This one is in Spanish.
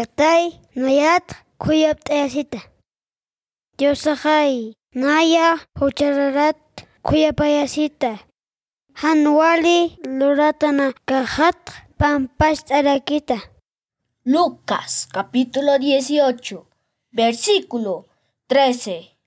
Tatay, nayat, kuyaptayasita. Diosajay, naya, huchararat, kuyapayasita. Hanwali, luratana, kajat, pampashtarakita. Lucas capítulo 18, versículo 13.